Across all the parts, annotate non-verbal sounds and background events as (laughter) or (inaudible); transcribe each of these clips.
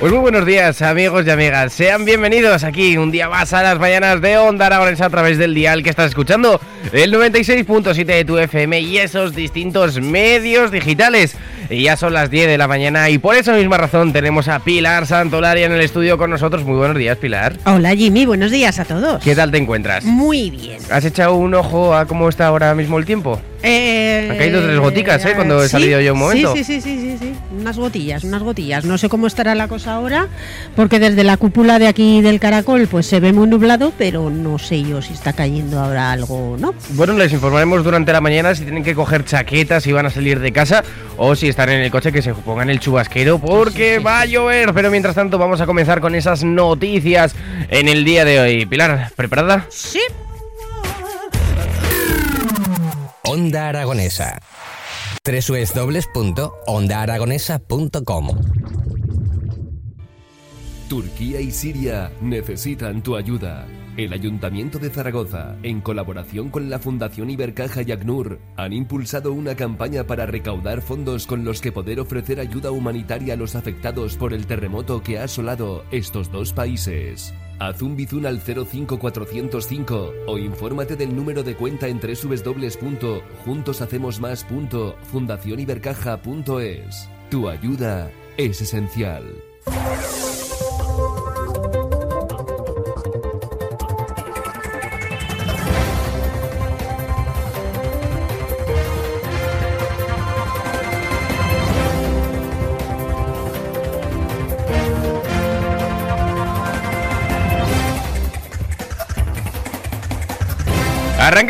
Pues muy buenos días amigos y amigas, sean bienvenidos aquí un día más a las mañanas de Onda Aragonesa a través del dial que estás escuchando, el 96.7 de tu FM y esos distintos medios digitales. Y ya son las 10 de la mañana y por esa misma razón tenemos a Pilar Santolaria en el estudio con nosotros. Muy buenos días Pilar. Hola Jimmy, buenos días a todos. ¿Qué tal te encuentras? Muy bien. ¿Has echado un ojo a cómo está ahora mismo el tiempo? Eh, Han caído tres goticas, ¿eh? Cuando he sí, salido yo un momento. Sí, sí, sí, sí, sí, sí. Unas gotillas, unas gotillas. No sé cómo estará la cosa ahora, porque desde la cúpula de aquí del Caracol pues se ve muy nublado, pero no sé yo si está cayendo ahora algo o no. Bueno, les informaremos durante la mañana si tienen que coger chaquetas, si van a salir de casa o si están en el coche que se pongan el chubasquero porque va a llover. Pero mientras tanto vamos a comenzar con esas noticias en el día de hoy. Pilar, ¿preparada? Sí. Onda Aragonesa. www.ondaaragonesa.com Turquía y Siria necesitan tu ayuda. El Ayuntamiento de Zaragoza, en colaboración con la Fundación Ibercaja y ACNUR, han impulsado una campaña para recaudar fondos con los que poder ofrecer ayuda humanitaria a los afectados por el terremoto que ha asolado estos dos países. Haz un bizun al 05405 o infórmate del número de cuenta en www.juntoshacemosmas.fundacionibercaja.es. Tu ayuda es esencial.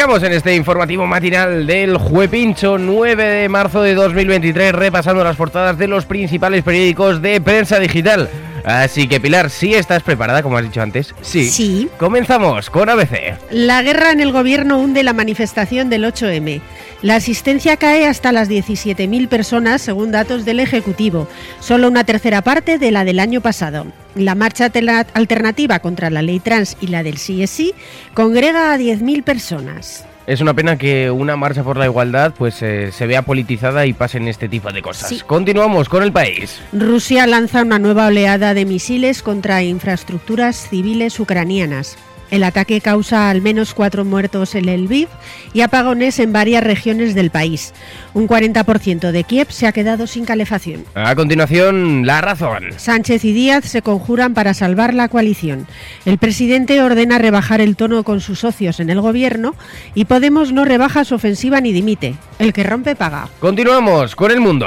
Arrancamos en este informativo matinal del Juepincho 9 de marzo de 2023 repasando las portadas de los principales periódicos de prensa digital. Así que Pilar, ¿sí estás preparada como has dicho antes? Sí. Sí. Comenzamos con ABC. La guerra en el gobierno hunde la manifestación del 8M. La asistencia cae hasta las 17.000 personas, según datos del Ejecutivo, solo una tercera parte de la del año pasado. La marcha alternativa contra la ley trans y la del sí es sí congrega a 10.000 personas. Es una pena que una marcha por la igualdad pues eh, se vea politizada y pasen este tipo de cosas. Sí. Continuamos con el país. Rusia lanza una nueva oleada de misiles contra infraestructuras civiles ucranianas. El ataque causa al menos cuatro muertos en el Lviv y apagones en varias regiones del país. Un 40% de Kiev se ha quedado sin calefacción. A continuación, la razón. Sánchez y Díaz se conjuran para salvar la coalición. El presidente ordena rebajar el tono con sus socios en el gobierno y Podemos no rebaja su ofensiva ni dimite. El que rompe paga. Continuamos con el mundo.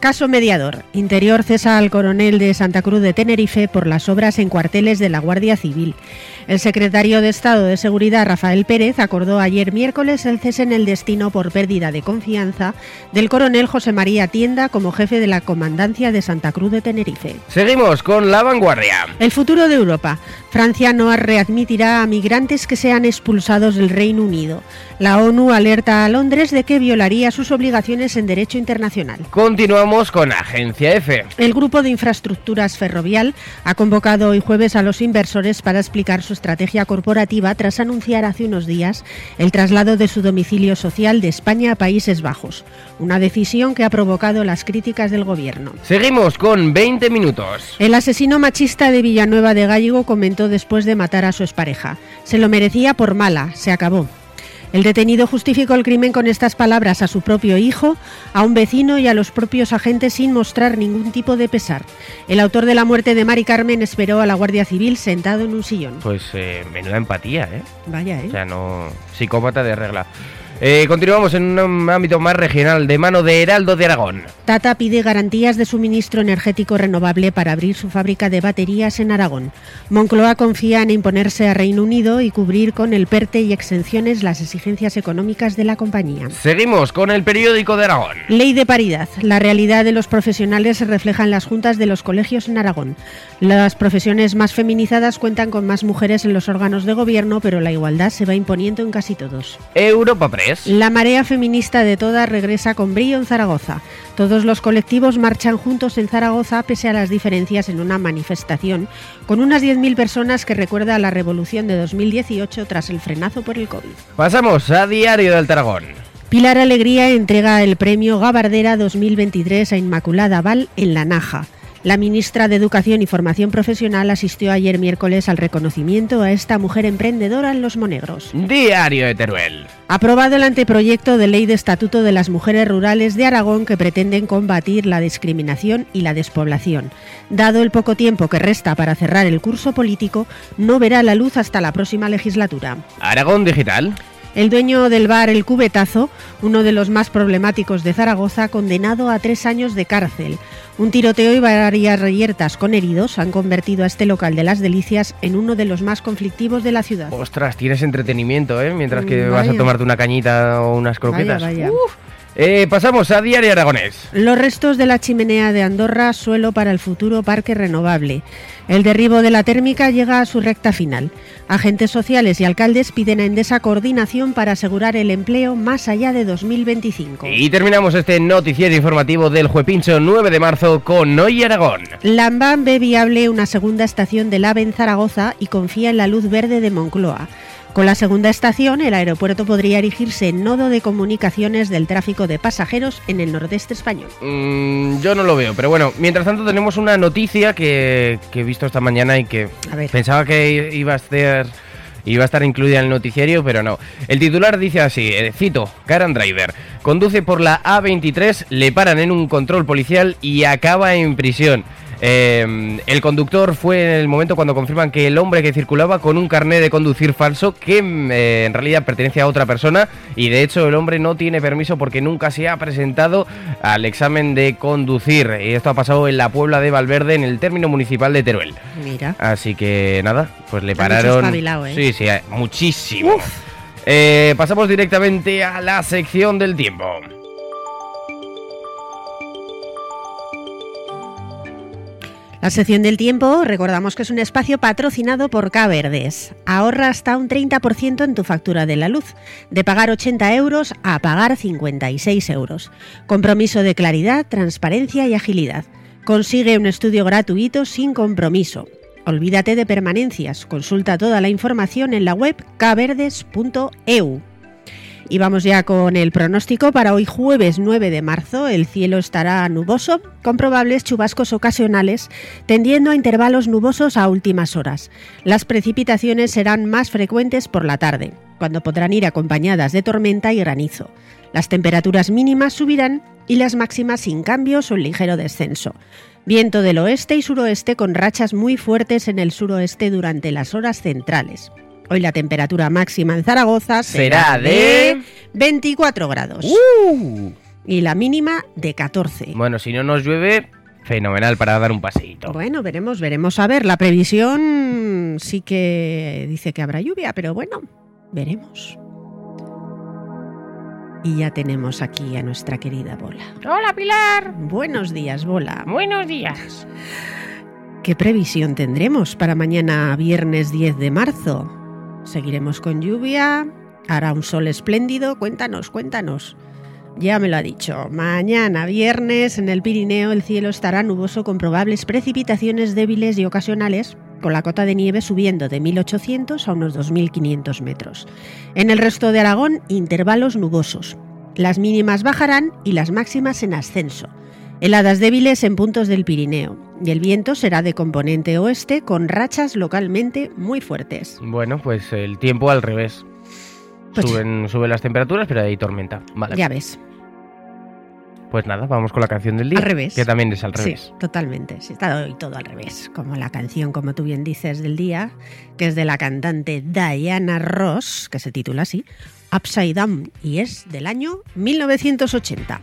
Caso mediador. Interior cesa al coronel de Santa Cruz de Tenerife por las obras en cuarteles de la Guardia Civil. El secretario de Estado de Seguridad, Rafael Pérez, acordó ayer miércoles el cese en el destino por pérdida de confianza del coronel José María Tienda como jefe de la Comandancia de Santa Cruz de Tenerife. Seguimos con la vanguardia. El futuro de Europa. Francia no readmitirá a migrantes que sean expulsados del Reino Unido. La ONU alerta a Londres de que violaría sus obligaciones en derecho internacional. Continuamos con Agencia F. El Grupo de Infraestructuras Ferrovial ha convocado hoy jueves a los inversores para explicar su estrategia corporativa tras anunciar hace unos días el traslado de su domicilio social de España a Países Bajos, una decisión que ha provocado las críticas del Gobierno. Seguimos con 20 minutos. El asesino machista de Villanueva de Gallego comentó después de matar a su expareja. Se lo merecía por mala, se acabó. El detenido justificó el crimen con estas palabras a su propio hijo, a un vecino y a los propios agentes sin mostrar ningún tipo de pesar. El autor de la muerte de Mari Carmen esperó a la Guardia Civil sentado en un sillón. Pues eh, menuda empatía, ¿eh? Vaya, ¿eh? O sea, no. Psicópata de regla. Eh, continuamos en un ámbito más regional, de mano de Heraldo de Aragón. Tata pide garantías de suministro energético renovable para abrir su fábrica de baterías en Aragón. Moncloa confía en imponerse a Reino Unido y cubrir con el PERTE y exenciones las exigencias económicas de la compañía. Seguimos con el periódico de Aragón. Ley de paridad. La realidad de los profesionales se refleja en las juntas de los colegios en Aragón. Las profesiones más feminizadas cuentan con más mujeres en los órganos de gobierno, pero la igualdad se va imponiendo en casi todos. Europa Press. La marea feminista de todas regresa con brillo en Zaragoza. Todos los colectivos marchan juntos en Zaragoza pese a las diferencias en una manifestación con unas 10.000 personas que recuerda a la revolución de 2018 tras el frenazo por el COVID. Pasamos a Diario del Taragón. Pilar Alegría entrega el premio Gabardera 2023 a Inmaculada Val en La Naja. La ministra de Educación y Formación Profesional asistió ayer miércoles al reconocimiento a esta mujer emprendedora en Los Monegros. Diario de Teruel. Aprobado el anteproyecto de ley de Estatuto de las Mujeres Rurales de Aragón que pretenden combatir la discriminación y la despoblación. Dado el poco tiempo que resta para cerrar el curso político, no verá la luz hasta la próxima legislatura. Aragón Digital. El dueño del bar El Cubetazo, uno de los más problemáticos de Zaragoza, condenado a tres años de cárcel. Un tiroteo y varias reyertas con heridos han convertido a este local de las delicias en uno de los más conflictivos de la ciudad. Ostras, tienes entretenimiento, ¿eh? Mientras que Mm, vas a vaya. tomarte una cañita o unas croquetas. Vaya, vaya. Uf. Eh, pasamos a Diario Aragonés. Los restos de la chimenea de Andorra, suelo para el futuro parque renovable. El derribo de la térmica llega a su recta final. Agentes sociales y alcaldes piden a Endesa coordinación para asegurar el empleo más allá de 2025. Y terminamos este noticiero informativo del Juepincho 9 de marzo con Hoy Aragón. Lambán ve viable una segunda estación del AVE en Zaragoza y confía en la luz verde de Moncloa. Con la segunda estación, el aeropuerto podría erigirse en nodo de comunicaciones del tráfico de pasajeros en el nordeste español. Mm, yo no lo veo, pero bueno, mientras tanto tenemos una noticia que, que he visto esta mañana y que pensaba que iba a ser... Iba a estar incluida en el noticiario, pero no. El titular dice así, eh, cito, Karen Driver, conduce por la A23, le paran en un control policial y acaba en prisión. Eh, el conductor fue en el momento cuando confirman que el hombre que circulaba con un carnet de conducir falso que mm, eh, en realidad pertenece a otra persona y de hecho el hombre no tiene permiso porque nunca se ha presentado al examen de conducir. Y esto ha pasado en la Puebla de Valverde en el término municipal de Teruel. Mira. Así que nada, pues le pararon. ¿eh? Sí, sí, eh, muchísimo. Eh, pasamos directamente a la sección del tiempo. La sección del tiempo, recordamos que es un espacio patrocinado por K Verdes. Ahorra hasta un 30% en tu factura de la luz, de pagar 80 euros a pagar 56 euros. Compromiso de claridad, transparencia y agilidad. Consigue un estudio gratuito sin compromiso. Olvídate de permanencias. Consulta toda la información en la web kverdes.eu. Y vamos ya con el pronóstico para hoy jueves 9 de marzo. El cielo estará nuboso, con probables chubascos ocasionales, tendiendo a intervalos nubosos a últimas horas. Las precipitaciones serán más frecuentes por la tarde, cuando podrán ir acompañadas de tormenta y granizo. Las temperaturas mínimas subirán y las máximas sin cambios o en ligero descenso. Viento del oeste y suroeste con rachas muy fuertes en el suroeste durante las horas centrales. Hoy la temperatura máxima en Zaragoza será, Será de- 24 grados y la mínima de 14. Bueno, si no nos llueve, fenomenal para dar un paseíto. Bueno, veremos, veremos. A ver, la previsión sí que dice que habrá lluvia, pero bueno, veremos. Y ya tenemos aquí a nuestra querida Bola. Hola Pilar, Buenos días, Bola. buenos días. ¿Qué previsión tendremos para mañana viernes 10 de marzo? ¿Seguiremos con lluvia? ¿Hará un sol espléndido? Cuéntanos, cuéntanos. Ya me lo ha dicho. Mañana viernes en el Pirineo el cielo estará nuboso con probables precipitaciones débiles y ocasionales, con la cota de nieve subiendo de 1800 a unos 2500 metros. En el resto de Aragón, intervalos nubosos. Las mínimas bajarán y las máximas en ascenso. Heladas débiles en puntos del Pirineo y el viento será de componente oeste con rachas localmente muy fuertes. Bueno, pues el tiempo al revés. Pues- Suben, suben las temperaturas, pero hay tormenta. Vale. Ya ves. Pues nada, vamos con la canción del día. Al revés. Que también es al revés. Sí, totalmente. Sí, está hoy todo al revés. Como la canción, como tú bien dices, del día, que es de la cantante Diana Ross, que se titula así, Upside Down, y es del año 1980.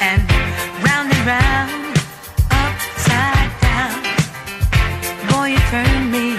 And round and round, upside down. Boy, you turn me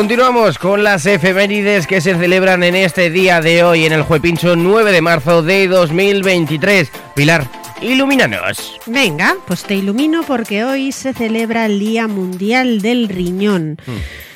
Continuamos con las efemérides que se celebran en este día de hoy, en el Juepincho 9 de marzo de 2023. Pilar, ilumínanos. Venga, pues te ilumino porque hoy se celebra el Día Mundial del Riñón.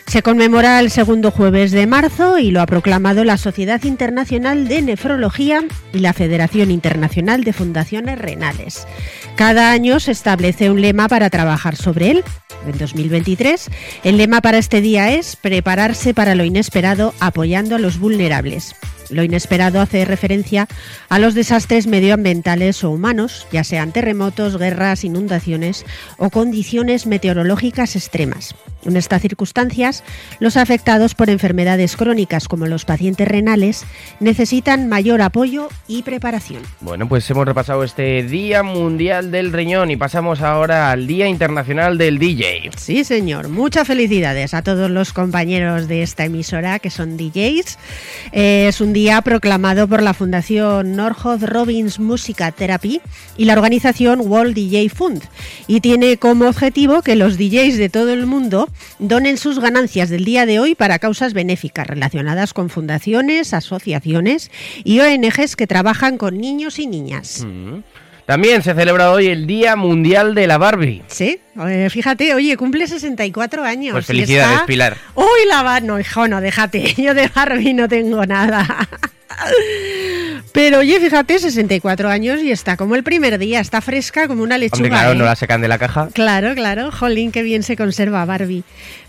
Se conmemora el segundo jueves de marzo y lo ha proclamado la Sociedad Internacional de Nefrología y la Federación Internacional de Fundaciones Renales. Cada año se establece un lema para trabajar sobre él. En 2023, el lema para este día es prepararse para lo inesperado apoyando a los vulnerables. Lo inesperado hace referencia a los desastres medioambientales o humanos, ya sean terremotos, guerras, inundaciones o condiciones meteorológicas extremas. En estas circunstancias, los afectados por enfermedades crónicas como los pacientes renales necesitan mayor apoyo y preparación. Bueno, pues hemos repasado este Día Mundial del Riñón y pasamos ahora al Día Internacional del DJ. Sí, señor. Muchas felicidades a todos los compañeros de esta emisora que son DJs. Eh, es un día proclamado por la Fundación Northrop Robbins Musica Therapy y la organización World DJ Fund y tiene como objetivo que los DJs de todo el mundo donen sus ganancias del día de hoy para causas benéficas relacionadas con fundaciones, asociaciones y ONGs que trabajan con niños y niñas. Mm. También se celebra hoy el Día Mundial de la Barbie. Sí, eh, fíjate, oye, cumple 64 años. Pues felicidades, está- Pilar. Uy, la Barbie. No, hijo, no, déjate. (laughs) Yo de Barbie no tengo nada. Pero oye, fíjate, 64 años y está como el primer día, está fresca como una lechuga. Hombre, claro, ¿eh? no la sacan de la caja. Claro, claro, jolín, qué bien se conserva Barbie.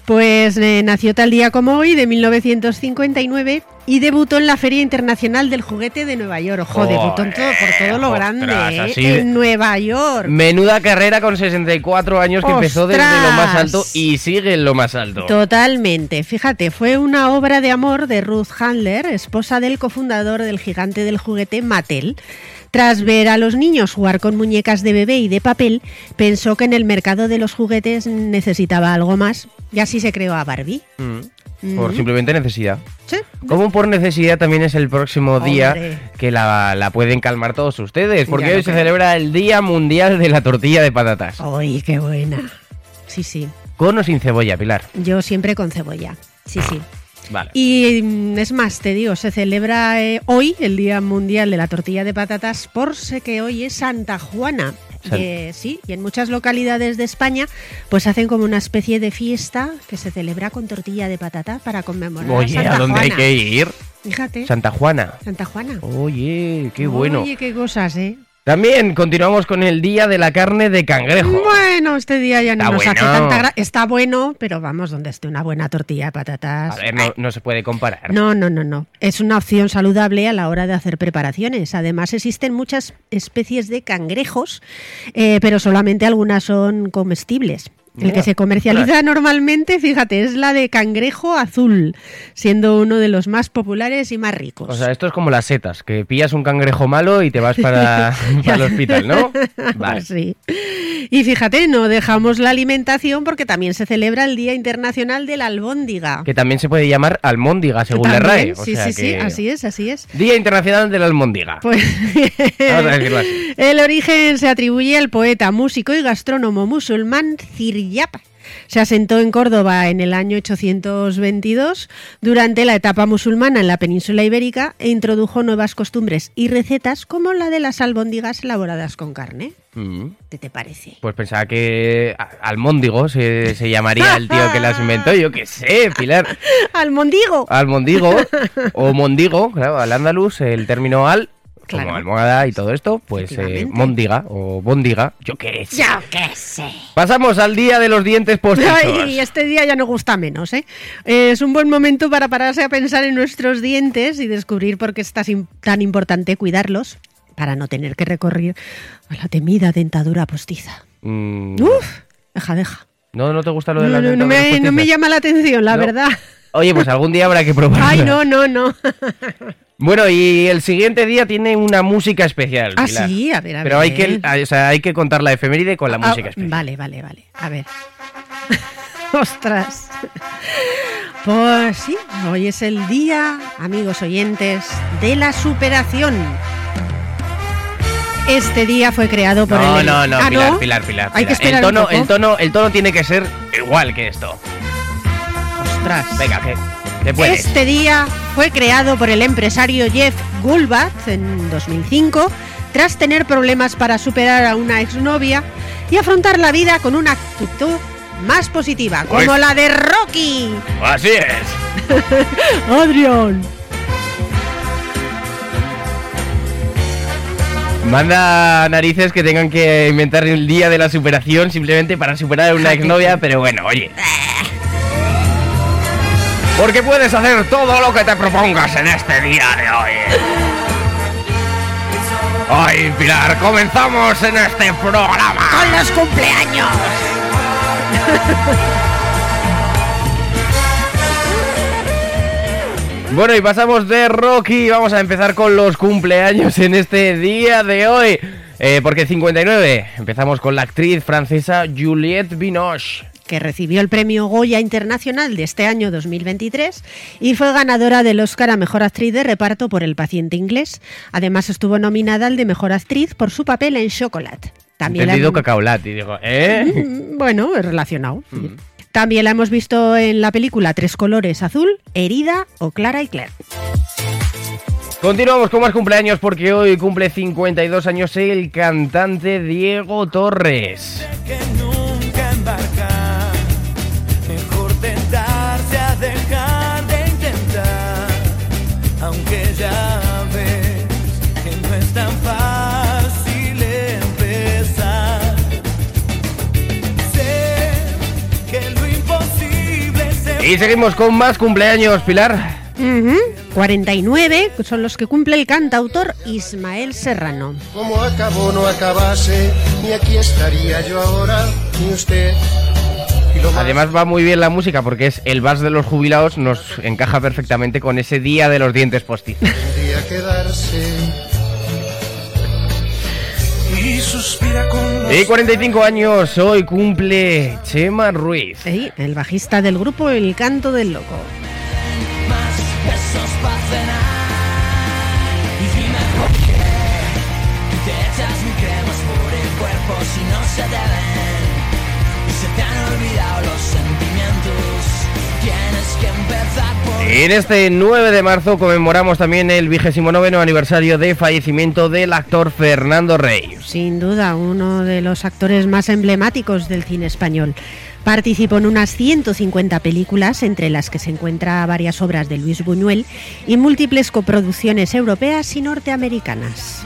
Pues eh, nació tal día como hoy, de 1959, y debutó en la Feria Internacional del Juguete de Nueva York. Ojo, debutó en todo, por todo lo Ostras, grande, ¿eh? en Nueva York. Menuda carrera con 64 años que empezó desde lo más ¡Ostras! alto y sigue en lo más alto. Totalmente. Fíjate, fue una obra de amor de Ruth Handler, esposa del cofundador del gigante del juguete Mattel. Tras ver a los niños jugar con muñecas de bebé y de papel, pensó que en el mercado de los juguetes necesitaba algo más y así se creó a Barbie. Mm, Por Mm. simplemente necesidad. Sí. Como por necesidad también es el próximo día que la, la pueden calmar todos ustedes, porque hoy se creo. celebra el Día Mundial de la Tortilla de Patatas. ¡Ay, qué buena! Sí, sí. Con o sin cebolla, Pilar. Yo siempre con cebolla. Sí, sí. Vale. Y mm, es más, te digo, se celebra eh, hoy el Día Mundial de la Tortilla de Patatas por sé que hoy es Santa Juana. Eh, sí, y en muchas localidades de España pues hacen como una especie de fiesta que se celebra con tortilla de patata para conmemorar Oye, a Santa ¿a dónde hay que ir? Fíjate, Santa Juana. Santa Juana. Oye, qué bueno. Oye, qué cosas, ¿eh? También continuamos con el Día de la Carne de Cangrejo. Bueno, este día ya no Está nos hace bueno. tanta gracia. Está bueno, pero vamos, donde esté una buena tortilla de patatas. A ver, no, no se puede comparar. No, no, no, no. Es una opción saludable a la hora de hacer preparaciones. Además, existen muchas especies de cangrejos, eh, pero solamente algunas son comestibles. El que se comercializa normalmente, fíjate, es la de cangrejo azul, siendo uno de los más populares y más ricos. O sea, esto es como las setas, que pillas un cangrejo malo y te vas para, (laughs) (laughs) para el hospital, ¿no? (laughs) Vale. Sí. Y fíjate, no dejamos la alimentación porque también se celebra el Día Internacional de la Albóndiga. Que también se puede llamar almóndiga, según la RAE. También, O sí, sea sí, sí, que- así es, así es. Día Internacional de la Almóndiga. Pues Vamos a decirlo así. el origen se atribuye al poeta, músico y gastrónomo musulmán Se asentó en Córdoba en el año 822 durante la etapa musulmana en la península ibérica e introdujo nuevas costumbres y recetas como la de las albóndigas elaboradas con carne. Mm, ¿Qué te parece? Pues pensaba que almóndigo se, se llamaría el tío que las inventó. Yo qué sé, Pilar. (laughs) ¡Almondigo! Almondigo o mondigo, claro, al andaluz, el término al, Claro. como almohada y todo esto, pues eh, mondiga o bondiga, yo qué sé. ¡Yo qué sé! Pasamos al día de los dientes postizos. Ay, este día ya no gusta menos, ¿eh? Eh, Es un buen momento para pararse a pensar en nuestros dientes y descubrir por qué es tan tan importante cuidarlos para no tener que recurrir a la temida dentadura postiza. Mm, Uf, deja, deja. ¿No, ¿No te gusta lo No, de las no, no dentaduras me, no me llama la atención, la No. verdad. Oye, pues algún día habrá que probarlo. Ay, no, no, no. (laughs) Bueno, y el siguiente día tiene una música especial. Ah, Pilar. sí, a ver, a Pero hay que, ver. ah, o sea, hay que contar la efeméride con la Ah, música especial. Vale, vale, vale. A ver. (laughs) Ostras. Pues sí, hoy es el día, amigos oyentes, de la superación. Este día fue creado por No, el... no, no, Ah, Pilar, Pilar, Pilar, Hay que esperar el tono, un poco. el tono, el tono tiene que ser igual que esto. Ostras. Venga, que. Este día fue creado por el empresario Jeff Gulbach en 2005 tras tener problemas para superar a una exnovia y afrontar la vida con una actitud más positiva, como Pues- la de Rocky. Así es. (laughs) Adrián. Manda narices que tengan que inventar el día de la superación simplemente para superar a una exnovia, pero bueno, oye. Porque puedes hacer todo lo que te propongas en este día de hoy. Ay, Pilar, comenzamos en este programa. Con los cumpleaños. Bueno, y pasamos de Rocky. Vamos a empezar con los cumpleaños en este día de hoy. Eh, porque 59. Empezamos con la actriz francesa Juliette Binoche. Que recibió el premio Goya Internacional de este año 2023 y fue ganadora del Oscar a Mejor Actriz de Reparto por El paciente inglés. Además estuvo nominada al de Mejor Actriz por su papel en Chocolate. También la Entendido cacaolat. Y digo, ¿eh? Mm, Bueno, es relacionado. sí. También la hemos visto en la película Tres colores azul, Herida o Clara y Claire. Continuamos con más cumpleaños porque hoy cumple 52 años el cantante Diego Torres. Y seguimos con más cumpleaños, Pilar. Ujú. 49 son los que cumple el cantautor Ismael Serrano. Como acabó no acabase, ni aquí estaría yo ahora, ni usted. Y lo más Además va muy bien la música porque es el vals de los jubilados, nos encaja perfectamente con ese día de los dientes postizos. quedarse. Y los Y 45 años, hoy cumple Chema Ruiz. Sí, el bajista del grupo El Canto del Loco. En este 9 de marzo conmemoramos también el 29 aniversario de fallecimiento del actor Fernando Rey. Sin duda, uno de los actores más emblemáticos del cine español. Participó en unas 150 películas, entre las que se encuentra varias obras de Luis Buñuel y múltiples coproducciones europeas y norteamericanas.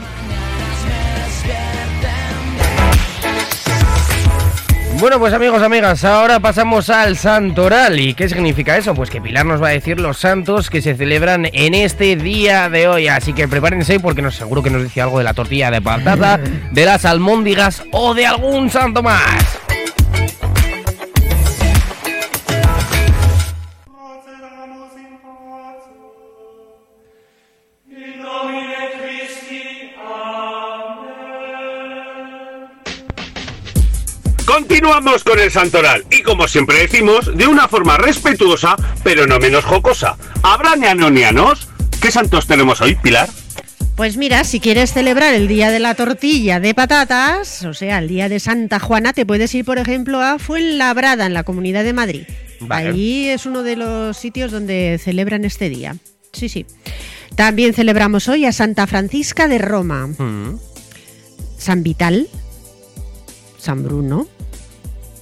Bueno, pues amigos, amigas, ahora pasamos al Santoral. ¿Y qué significa eso? Pues que Pilar nos va a decir los santos que se celebran en este día de hoy. Así que prepárense porque nos seguro que nos dice algo de la tortilla de patata, (laughs) de las almóndigas o de algún santo más. Continuamos con el santoral y como siempre decimos, de una forma respetuosa, pero no menos jocosa. ¿Habrá neanonianos? ¿Qué santos tenemos hoy, Pilar? Pues mira, si quieres celebrar el Día de la Tortilla de Patatas, o sea, el Día de Santa Juana, te puedes ir, por ejemplo, a Fuenlabrada, en la Comunidad de Madrid. Vale. Allí es uno de los sitios donde celebran este día. Sí, sí. También celebramos hoy a Santa Francisca de Roma, San Vital, San Bruno,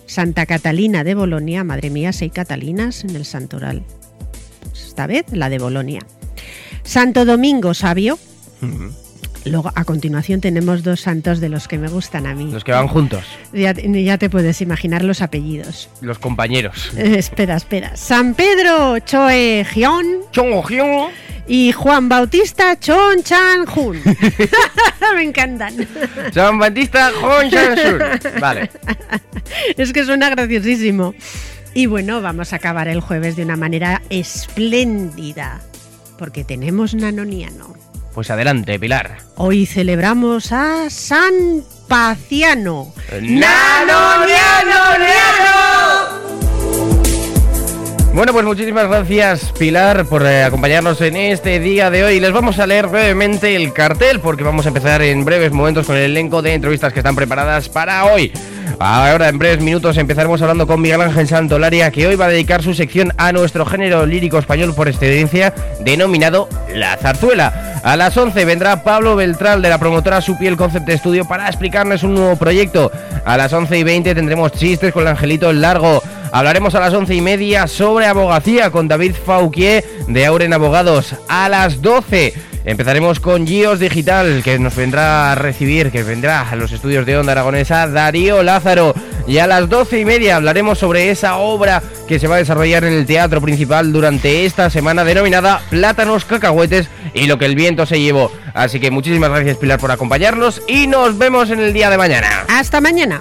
Santa Catalina de Bolonia, madre mía, seis Catalinas en el Santoral. Esta vez la de Bolonia. Santo Domingo Sabio. Luego, a continuación, tenemos dos santos de los que me gustan a mí. Los que van juntos, Ya, ya te puedes imaginar los apellidos. los compañeros. Eh, (laughs) espera, espera. San Pedro Choe Gion. Y Juan Bautista Chon Chan Jun. (laughs) (laughs) me encantan. San Batista Honshansur. Vale. Es que suena graciosísimo. Y bueno, vamos a acabar el jueves de una manera espléndida, porque tenemos Nanoniano. Pues adelante, Pilar. Hoy celebramos a San Paciano. Bueno, pues muchísimas gracias Pilar por eh, acompañarnos en este día de hoy. Les vamos a leer brevemente el cartel porque vamos a empezar en breves momentos con el elenco de entrevistas que están preparadas para hoy. Ahora en breves minutos empezaremos hablando con Miguel Ángel Santolaria que hoy va a dedicar su sección a nuestro género lírico español por excelencia denominado La Zarzuela. A las 11 vendrá Pablo Beltrán de la promotora Supiel Concept Studio para explicarnos un nuevo proyecto. A las 11 y 20 tendremos chistes con el Angelito el Largo. Hablaremos a las 11 y media sobre abogacía con David Fauquier de Auren Abogados. A las 12 empezaremos con Gios Digital, que nos vendrá a recibir, que vendrá a los estudios de Onda Aragonesa, Darío Lázaro. Y a las 12 y media hablaremos sobre esa obra que se va a desarrollar en el teatro principal durante esta semana denominada Plátanos, Cacahuetes y lo que el viento se llevó. Así que muchísimas gracias Pilar por acompañarnos y nos vemos en el día de mañana. Hasta mañana.